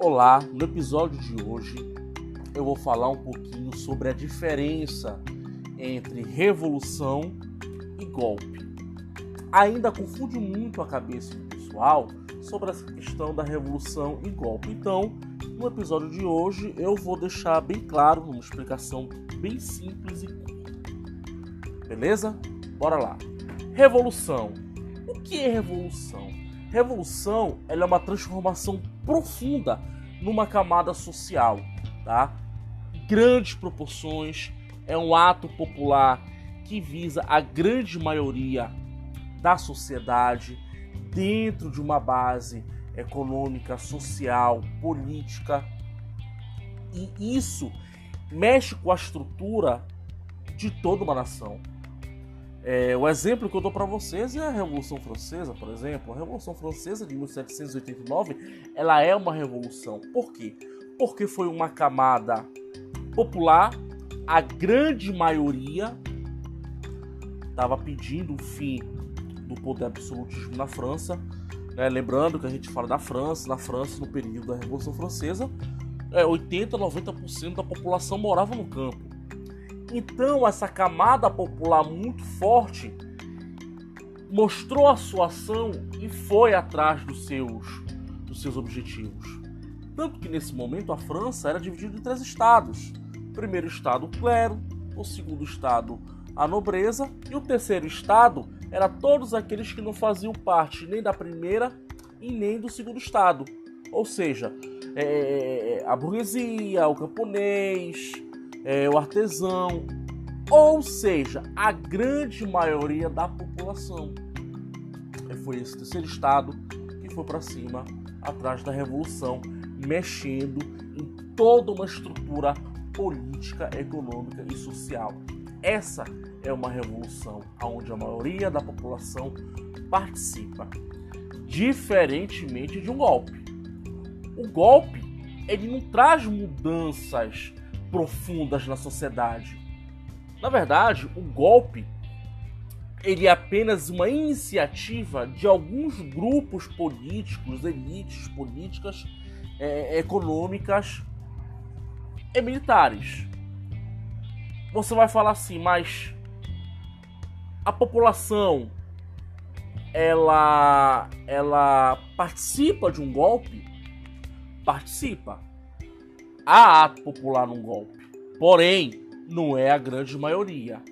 Olá, no episódio de hoje eu vou falar um pouquinho sobre a diferença entre revolução e golpe. Ainda confunde muito a cabeça do pessoal sobre essa questão da revolução e golpe. Então, no episódio de hoje eu vou deixar bem claro, uma explicação bem simples e curta. Beleza? Bora lá. Revolução. O que é revolução? Revolução é uma transformação profunda numa camada social, tá? Grandes proporções, é um ato popular que visa a grande maioria da sociedade dentro de uma base econômica, social, política. E isso mexe com a estrutura de toda uma nação. É, o exemplo que eu dou para vocês é a Revolução Francesa, por exemplo. A Revolução Francesa de 1789, ela é uma revolução. Por quê? Porque foi uma camada popular, a grande maioria estava pedindo o fim do poder absolutismo na França. Né? Lembrando que a gente fala da França, na França, no período da Revolução Francesa, é, 80, 90% da população morava no campo. Então, essa camada popular muito forte mostrou a sua ação e foi atrás dos seus, dos seus objetivos. Tanto que nesse momento a França era dividida em três estados: o primeiro estado, o clero, o segundo estado, a nobreza, e o terceiro estado era todos aqueles que não faziam parte nem da primeira e nem do segundo estado. Ou seja, é, a burguesia, o camponês, é, o artesão, ou seja, a grande maioria da população. E foi esse terceiro estado que foi para cima atrás da revolução, mexendo em toda uma estrutura política, econômica e social. Essa é uma revolução onde a maioria da população participa, diferentemente de um golpe. O golpe ele não traz mudanças profundas na sociedade. Na verdade, o golpe ele é apenas uma iniciativa de alguns grupos políticos, elites políticas, é, econômicas e militares. Você vai falar assim, mas a população ela ela participa de um golpe? Participa há ato popular num golpe. Porém, não é a grande maioria.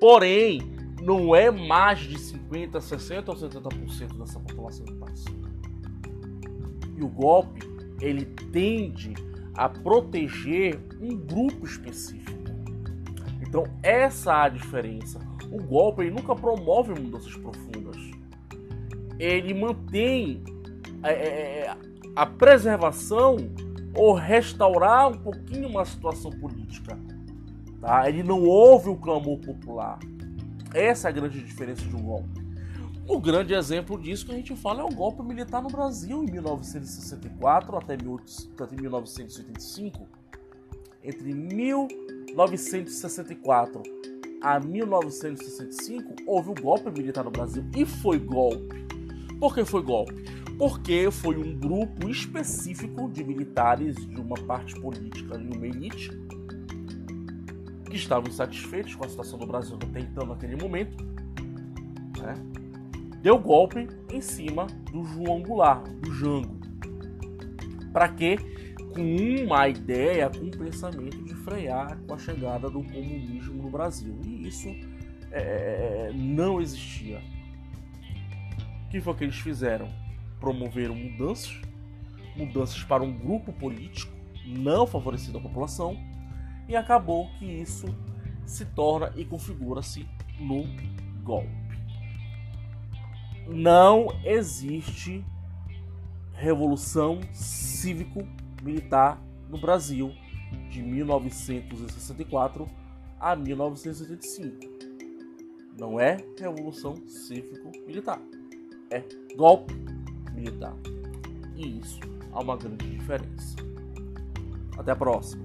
Porém, não é mais de 50, 60 ou 70% dessa população que participa. E o golpe, ele tende a proteger um grupo específico. Então, essa é a diferença. O golpe ele nunca promove mudanças profundas. Ele mantém é, é, é a preservação ou restaurar um pouquinho uma situação política. Tá? Ele não ouve o clamor popular. Essa é a grande diferença de um golpe. O grande exemplo disso que a gente fala é o golpe militar no Brasil em 1964 até 1985. Entre 1964 a 1965 houve o golpe militar no Brasil e foi golpe. Por que foi golpe? Porque foi um grupo específico de militares de uma parte política e uma elite que estavam insatisfeitos com a situação do Brasil até então naquele momento, né? deu golpe em cima do João Goulart, do Jango. Para quê? Com uma ideia, com um pensamento de frear com a chegada do comunismo no Brasil. E isso é, não existia. O que foi que eles fizeram? Promoveram mudanças, mudanças para um grupo político não favorecido à população, e acabou que isso se torna e configura-se no golpe. Não existe revolução cívico-militar no Brasil de 1964 a 1985. Não é revolução cívico-militar, é golpe E isso há uma grande diferença. Até a próxima.